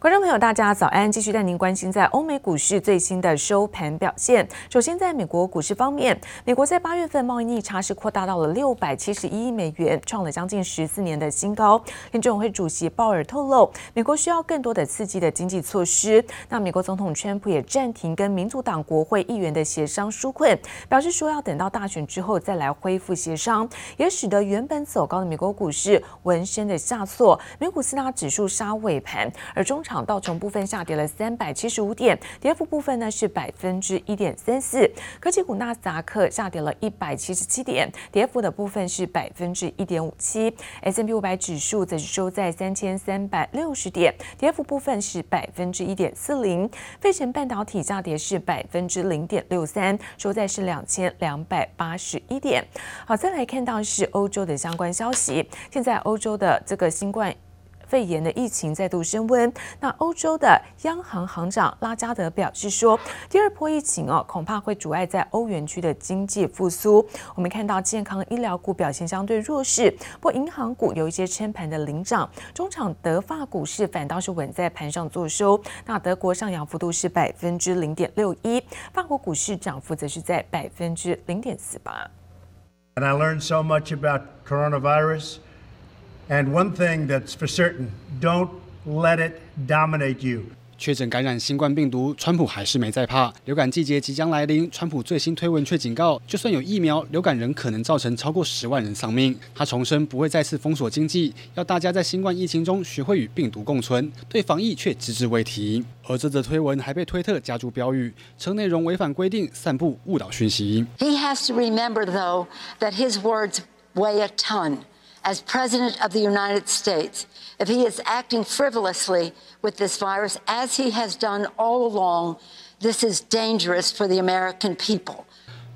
观众朋友，大家早安！继续带您关心在欧美股市最新的收盘表现。首先，在美国股市方面，美国在八月份贸易逆差是扩大到了六百七十一亿美元，创了将近十四年的新高。联准会主席鲍尔透露，美国需要更多的刺激的经济措施。那美国总统川普也暂停跟民主党国会议员的协商纾困，表示说要等到大选之后再来恢复协商，也使得原本走高的美国股市闻声的下挫。美股四大指数杀尾盘，而中场道琼部分下跌了三百七十五点，跌幅部分呢是百分之一点三四。科技股纳斯达克下跌了一百七十七点，跌幅的部分是百分之一点五七。S&P 五百指数则是收在三千三百六十点，跌幅部分是百分之一点四零。费城半导体下跌是百分之零点六三，收在是两千两百八十一点。好，再来看到是欧洲的相关消息，现在欧洲的这个新冠。肺炎的疫情再度升温，那欧洲的央行行长拉加德表示说，第二波疫情哦，恐怕会阻碍在欧元区的经济复苏。我们看到健康医疗股表现相对弱势，不过银行股有一些撑盘的领涨。中场德法股市反倒是稳在盘上作收，那德国上扬幅度是百分之零点六一，法国股市涨幅则是在百分之零点四八。And I learned so much about coronavirus. And one thing that's for certain, don't let it dominate you. 确诊感染新冠病毒，川普还是没在怕。流感季节即将来临，川普最新推文却警告，就算有疫苗，流感仍可能造成超过十万人丧命。他重申不会再次封锁经济，要大家在新冠疫情中学会与病毒共存，对防疫却只字未提。而这则推文还被推特加注标语，称内容违反规定，散布误导讯息。He has to remember, though, that his words weigh a ton. As President of the United States, if he is acting frivolously with this virus, as he has done all along, this is dangerous for the American people.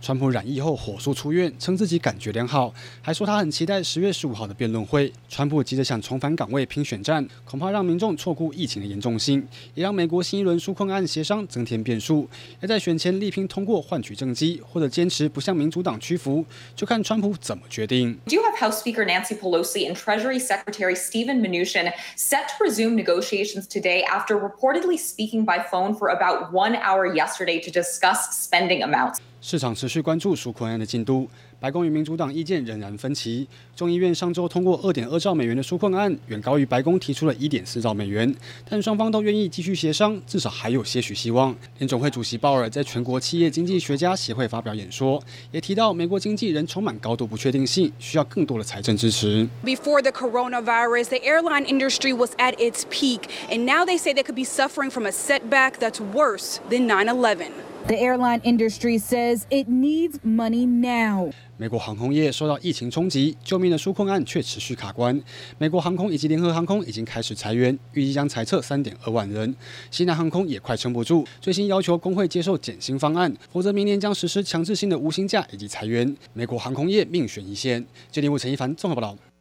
川普染疫后火速出院，称自己感觉良好，还说他很期待十月十五号的辩论会。川普急着想重返岗位拼选战，恐怕让民众错估疫情的严重性，也让美国新一轮纾困案协商增添变数。要在选前力拼通过换取政绩，或者坚持不向民主党屈服，就看川普怎么决定。Do you have House Speaker Nancy Pelosi and Treasury Secretary Steven Mnuchin set to resume negotiations today after reportedly speaking by phone for about one hour yesterday to discuss spending amounts? 市场持续关注纾困案的进度，白宫与民主党意见仍然分歧。众议院上周通过二点二兆美元的纾困案，远高于白宫提出的一点四兆美元，但双方都愿意继续协商，至少还有些许希望。联总会主席鲍尔在全国企业经济学家协会发表演说，也提到美国经济仍充满高度不确定性，需要更多的财政支持。Before the coronavirus, the airline industry was at its peak, and now they say they could be suffering from a setback that's worse than 9/11. The airline industry says it needs money now. 美国航空业受到疫情冲击，救命的纾困案却持续卡关。美国航空以及联合航空已经开始裁员，预计将裁撤三点二万人。西南航空也快撑不住，最新要求工会接受减薪方案，否则明年将实施强制性的无薪假以及裁员。美国航空业命悬一线。记者陈一凡综合报道。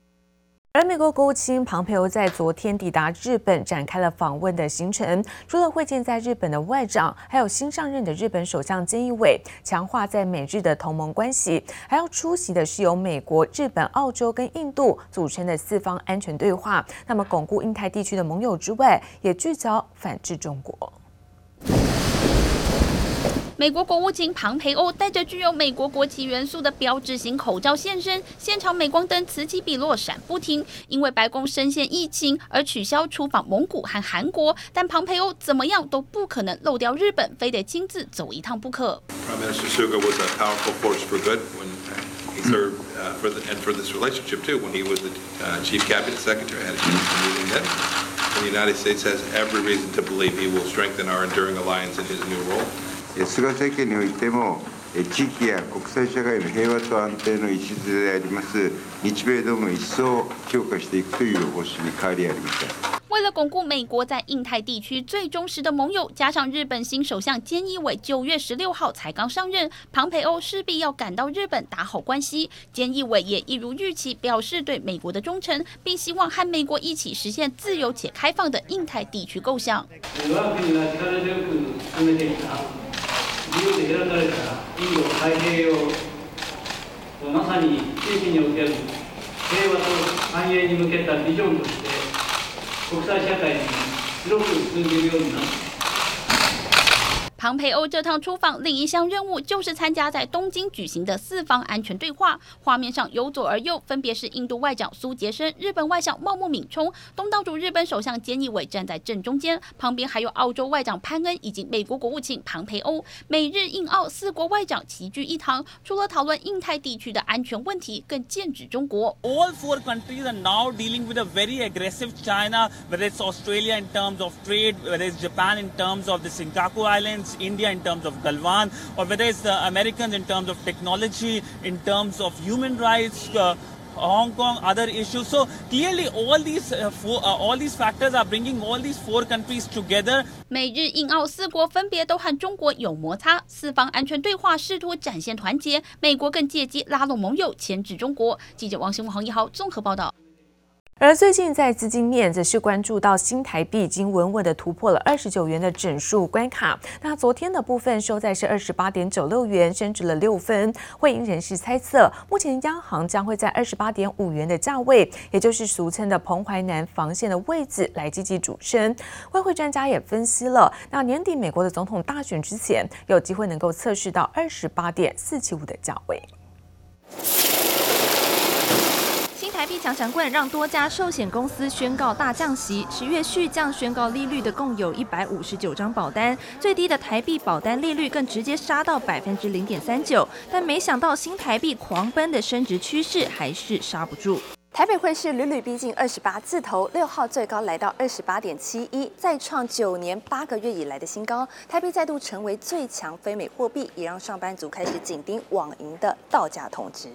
而美国国务卿庞培欧在昨天抵达日本，展开了访问的行程。除了会见在日本的外长，还有新上任的日本首相菅义伟，强化在美日的同盟关系。还要出席的是由美国、日本、澳洲跟印度组成的四方安全对话。那么，巩固印太地区的盟友之外，也聚焦反制中国。美国国务卿庞培欧戴着具有美国国旗元素的标志型口罩现身现场镁光灯此起彼落闪不停因为白宫深陷疫情而取消出访蒙古和韩国但庞培欧怎么样都不可能漏掉日本非得亲自走一趟不可 prime minister suga was a powerful force for good when he served for the and for this relationship too when he was the chief Cabinet secretary and the united states has every reason to believe he will strengthen our enduring alliance in his new role. 菅政权においても地域や国际社会の平和と安定の础であります日米同盟一层强化していくという方针に変わりありません。为了巩固美国在印太地区最忠实的盟友，加上日本新首相菅义伟九月十六号才刚上任，庞培欧势必要赶到日本打好关系。菅义伟也一如预期表示对美国的忠诚，并希望和美国一起实现自由且开放的印太地区构想。 由で開かれたインド太平洋まさに地域における平和と繁栄に向けたビジョンとして国際社会に広く通じるようになって庞培欧这趟出访另一项任务就是参加在东京举行的四方安全对话。画面上由左而右分别是印度外长苏杰生、日本外相茂木敏充、东道主日本首相菅义伟站在正中间，旁边还有澳洲外长潘恩以及美国国务卿庞培欧。美日印澳四国外长齐聚一堂，除了讨论印太地区的安全问题，更剑指中国。All four countries are now dealing with a very aggressive China, whether it's Australia in terms of trade, whether it's Japan in terms of the Senkaku Islands. India in terms of Galwan, or whether it's the Americans in terms of technology, in terms of human rights, uh, Hong Kong, other issues. So clearly, all these uh, four, uh, all these factors are bringing all these four countries together. 美日印澳四国分别都和中国有摩擦，四方安全对话试图展现团结。美国更借机拉拢盟友，牵制中国。记者王新文、黄一豪综合报道。而最近在资金面，则是关注到新台币已经稳稳的突破了二十九元的整数关卡。那昨天的部分收在是二十八点九六元，升值了六分。汇银人士猜测，目前央行将会在二十八点五元的价位，也就是俗称的彭淮南防线的位置来积极主升。外汇专家也分析了，那年底美国的总统大选之前，有机会能够测试到二十八点四七五的价位。台币强强棍让多家寿险公司宣告大降息，十月续降宣告利率的共有一百五十九张保单，最低的台币保单利率更直接杀到百分之零点三九。但没想到新台币狂奔的升值趋势还是刹不住。台北汇市屡屡逼近二十八字头，六号最高来到二十八点七一，再创九年八个月以来的新高。台币再度成为最强非美货币，也让上班族开始紧盯网银的到价通知。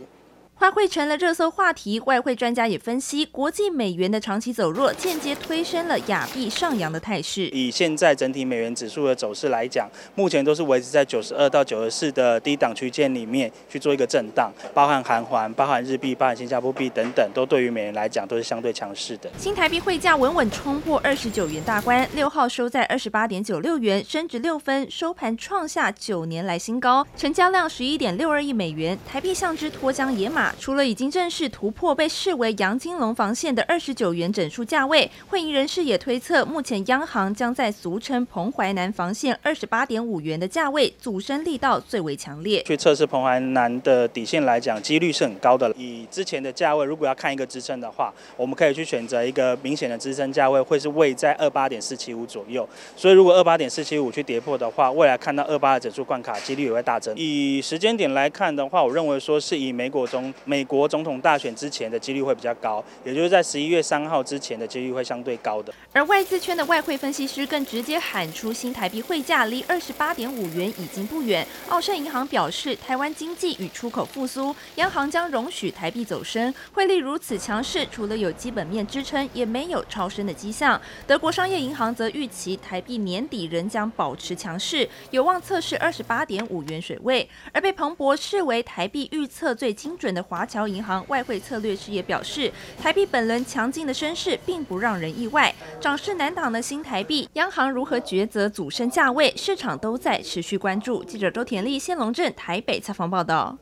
外汇成了热搜话题，外汇专家也分析，国际美元的长期走弱，间接推升了亚币上扬的态势。以现在整体美元指数的走势来讲，目前都是维持在九十二到九十四的低档区间里面去做一个震荡，包含韩环、包含日币、包含新加坡币等等，都对于美元来讲都是相对强势的。新台币汇价稳稳冲破二十九元大关，六号收在二十八点九六元，升值六分，收盘创下九年来新高，成交量十一点六二亿美元，台币像只脱缰野马。除了已经正式突破被视为杨金龙防线的二十九元整数价位，汇银人士也推测，目前央行将在俗称彭淮南防线二十八点五元的价位阻升力道最为强烈。去测试彭淮南的底线来讲，几率是很高的。以之前的价位，如果要看一个支撑的话，我们可以去选择一个明显的支撑价位，会是位在二八点四七五左右。所以，如果二八点四七五去跌破的话，未来看到二八的整数关卡几率也会大增。以时间点来看的话，我认为说是以美国中美国。总统大选之前的几率会比较高，也就是在十一月三号之前的几率会相对高的。而外资圈的外汇分析师更直接喊出，新台币汇价离二十八点五元已经不远。澳盛银行表示，台湾经济与出口复苏，央行将容许台币走升，汇率如此强势，除了有基本面支撑，也没有超升的迹象。德国商业银行则预期台币年底仍将保持强势，有望测试二十八点五元水位。而被彭博视为台币预测最精准的华侨。银行外汇策略师也表示，台币本轮强劲的升势并不让人意外。涨势难挡的新台币，央行如何抉择主升价位，市场都在持续关注。记者周田丽、谢龙镇台北采访报道。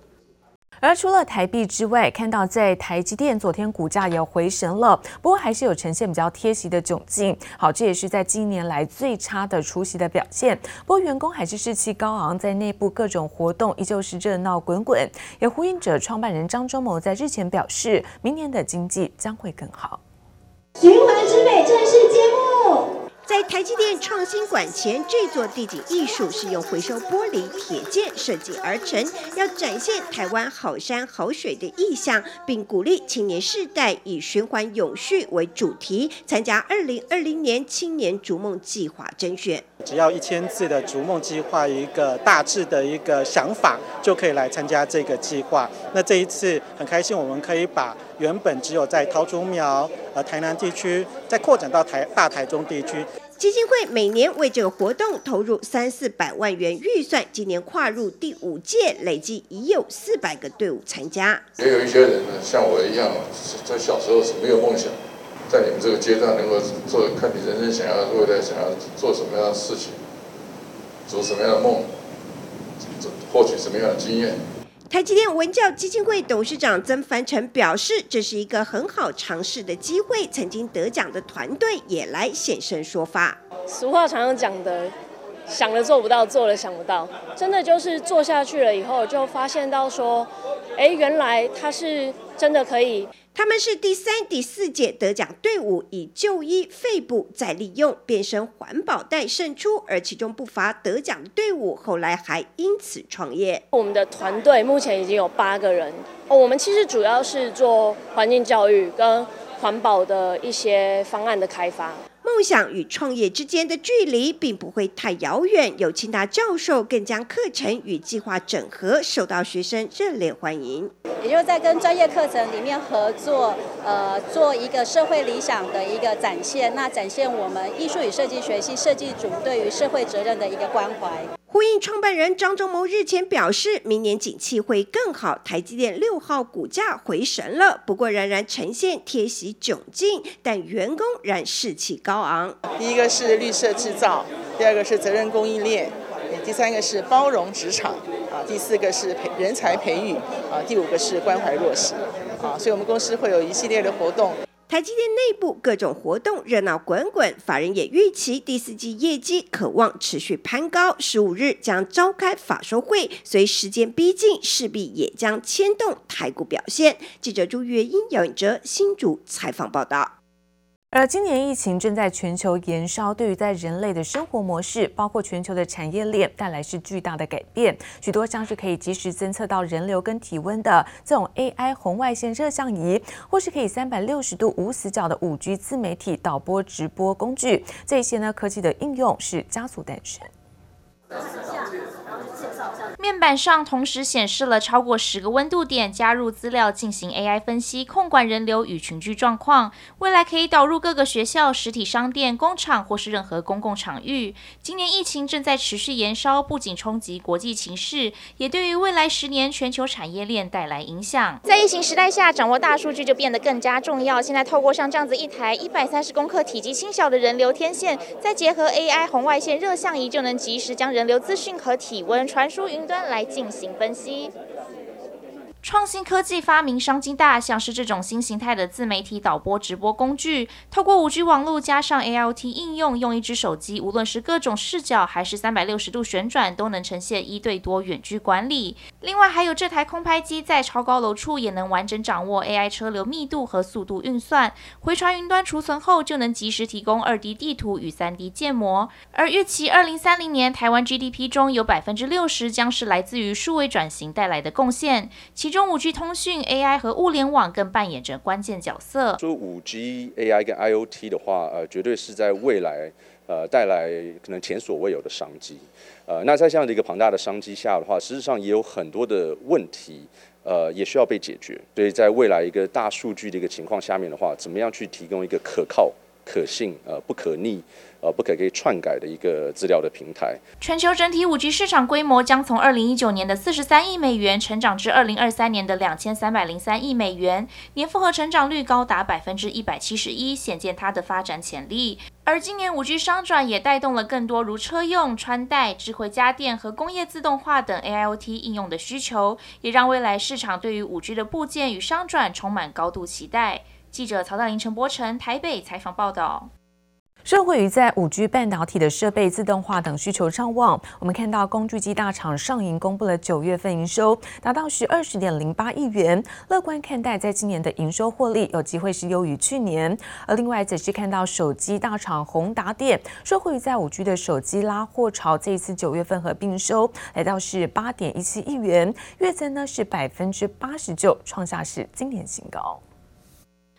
而除了台币之外，看到在台积电昨天股价也回神了，不过还是有呈现比较贴息的窘境。好，这也是在今年来最差的除息的表现。不过员工还是士气高昂，在内部各种活动依旧是热闹滚滚。也呼应着创办人张忠谋在日前表示，明年的经济将会更好。循环之美正式揭幕。在台积电创新馆前，这座地景艺术是用回收玻璃铁件设计而成，要展现台湾好山好水的意象，并鼓励青年世代以循环永续为主题参加二零二零年青年逐梦计划甄选。只要一千字的逐梦计划，一个大致的一个想法，就可以来参加这个计划。那这一次很开心，我们可以把原本只有在桃竹苗、呃台南地区，再扩展到台大台中地区。基金会每年为这个活动投入三四百万元预算，今年跨入第五届，累计已有四百个队伍参加。也有一些人呢，像我一样，在小时候是没有梦想，在你们这个阶段能够做，看你人生想要未来想要做什么样的事情，做什么样的梦，获取什么样的经验。台积电文教基金会董事长曾凡成表示，这是一个很好尝试的机会。曾经得奖的团队也来现身说法。俗话常常讲的，想了做不到，做了想不到，真的就是做下去了以后，就发现到说，哎，原来他是真的可以。他们是第三、第四届得奖队伍，以旧衣废布再利用变身环保袋胜出，而其中不乏得奖的队伍，后来还因此创业。我们的团队目前已经有八个人，哦，我们其实主要是做环境教育跟环保的一些方案的开发。梦想与创业之间的距离并不会太遥远，有清大教授更将课程与计划整合，受到学生热烈欢迎。也就是在跟专业课程里面合作，呃，做一个社会理想的一个展现，那展现我们艺术与设计学系设计组对于社会责任的一个关怀。呼应创办人张忠谋日前表示，明年景气会更好。台积电六号股价回神了，不过仍然呈现贴息窘境，但员工仍士气高昂。第一个是绿色制造，第二个是责任供应链，第三个是包容职场，啊，第四个是培人才培育，啊，第五个是关怀弱势，啊，所以我们公司会有一系列的活动。台积电内部各种活动热闹滚滚，法人也预期第四季业绩可望持续攀高。十五日将召开法说会，随时间逼近，势必也将牵动台股表现。记者朱月英、姚颖哲新竹采访报道。而今年疫情正在全球延烧，对于在人类的生活模式，包括全球的产业链，带来是巨大的改变。许多像是可以及时侦测到人流跟体温的这种 AI 红外线热像仪，或是可以三百六十度无死角的五 G 自媒体导播直播工具，这些呢科技的应用是加速诞生。面板上同时显示了超过十个温度点，加入资料进行 AI 分析，控管人流与群聚状况。未来可以导入各个学校、实体商店、工厂或是任何公共场域。今年疫情正在持续延烧，不仅冲击国际情势，也对于未来十年全球产业链带来影响。在疫情时代下，掌握大数据就变得更加重要。现在透过像这样子一台一百三十公克、体积轻小的人流天线，再结合 AI 红外线热像仪，就能及时将人流资讯和体温传输云端。来进行分析。创新科技发明商机大，像是这种新形态的自媒体导播直播工具，透过五 G 网络加上 AIoT 应用，用一只手机，无论是各种视角还是三百六十度旋转，都能呈现一对多远距管理。另外，还有这台空拍机在超高楼处也能完整掌握 AI 车流密度和速度运算，回传云端储存后，就能及时提供二 D 地图与三 D 建模。而预期二零三零年台湾 GDP 中有百分之六十将是来自于数位转型带来的贡献，其中五 G 通讯、AI 和物联网更扮演着关键角色。说五 G、AI 跟 IoT 的话，呃，绝对是在未来，呃，带来可能前所未有的商机。呃，那在这样的一个庞大的商机下的话，实际上也有很多的问题，呃，也需要被解决。所以在未来一个大数据的一个情况下面的话，怎么样去提供一个可靠、可信、呃，不可逆。呃，不可以篡改的一个资料的平台。全球整体五 G 市场规模将从二零一九年的四十三亿美元成长至二零二三年的两千三百零三亿美元，年复合成长率高达百分之一百七十一，显见它的发展潜力。而今年五 G 商转也带动了更多如车用、穿戴、智慧家电和工业自动化等 AIoT 应用的需求，也让未来市场对于五 G 的部件与商转充满高度期待。记者曹大林、陈柏成台北采访报道。受惠于在五 G 半导体的设备自动化等需求畅旺，我们看到工具机大厂上银公布了九月份营收达到是二十点零八亿元，乐观看待在今年的营收获利有机会是优于去年。而另外则是看到手机大厂宏达电受惠于在五 G 的手机拉货潮，这一次九月份合并收来到是八点一七亿元，月增呢是百分之八十九，创下是今年新高。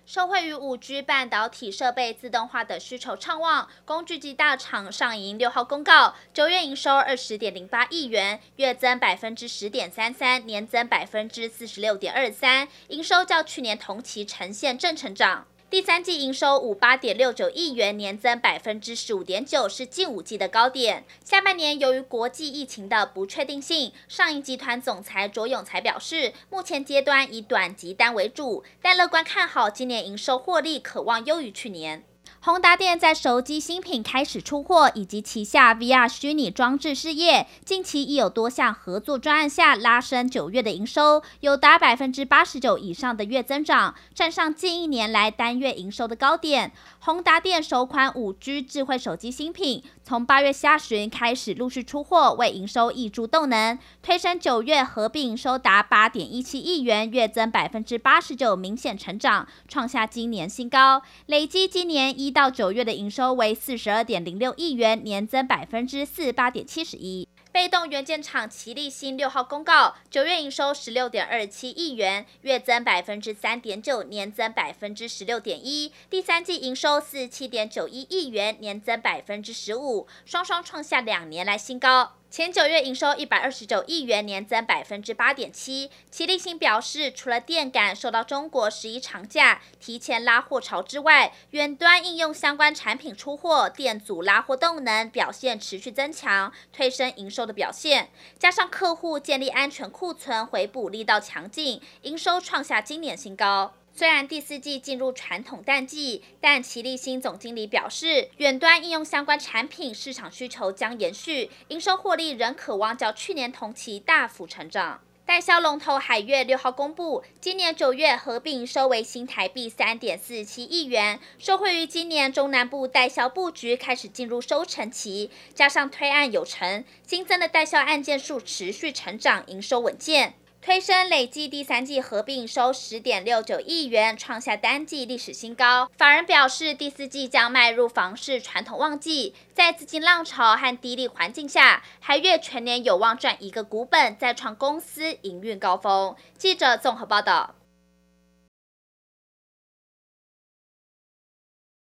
受惠于五 G 半导体设备自动化的需求畅旺，工具机大厂上银六号公告，九月营收二十点零八亿元，月增百分之十点三三，年增百分之四十六点二三，营收较去年同期呈现正成长。第三季营收五八点六九亿元，年增百分之十五点九，是近五季的高点。下半年由于国际疫情的不确定性，上银集团总裁卓永才表示，目前阶段以短集单为主，但乐观看好今年营收获利可望优于去年。宏达电在手机新品开始出货，以及旗下 VR 虚拟装置事业，近期已有多项合作专案下拉升九月的营收，有达百分之八十九以上的月增长，占上近一年来单月营收的高点。宏达电首款五 G 智慧手机新品，从八月下旬开始陆续出货，为营收挹注动能，推升九月合并收达八点一七亿元，月增百分之八十九，明显成长，创下今年新高，累计今年一到九月的营收为四十二点零六亿元，年增百分之四十八点七十一。被动元件厂奇立新六号公告，九月营收十六点二七亿元，月增百分之三点九，年增百分之十六点一。第三季营收四十七点九一亿元，年增百分之十五，双双创下两年来新高。前九月营收一百二十九亿元，年增百分之八点七。奇力新表示，除了电感受到中国十一长假提前拉货潮之外，远端应用相关产品出货，电阻拉货动能表现持续增强，推升营收的表现。加上客户建立安全库存回补力道强劲，营收创下今年新高。虽然第四季进入传统淡季，但齐立新总经理表示，远端应用相关产品市场需求将延续，营收获利仍可望较去年同期大幅成长。代销龙头海月六号公布，今年九月合并收为新台币三点四七亿元，受惠于今年中南部代销布局开始进入收成期，加上推案有成，新增的代销案件数持续成长，营收稳健。推升累计第三季合并收十点六九亿元，创下单季历史新高。法人表示，第四季将迈入房市传统旺季，在资金浪潮和低利环境下，海月全年有望赚一个股本，再创公司营运高峰。记者综合报道。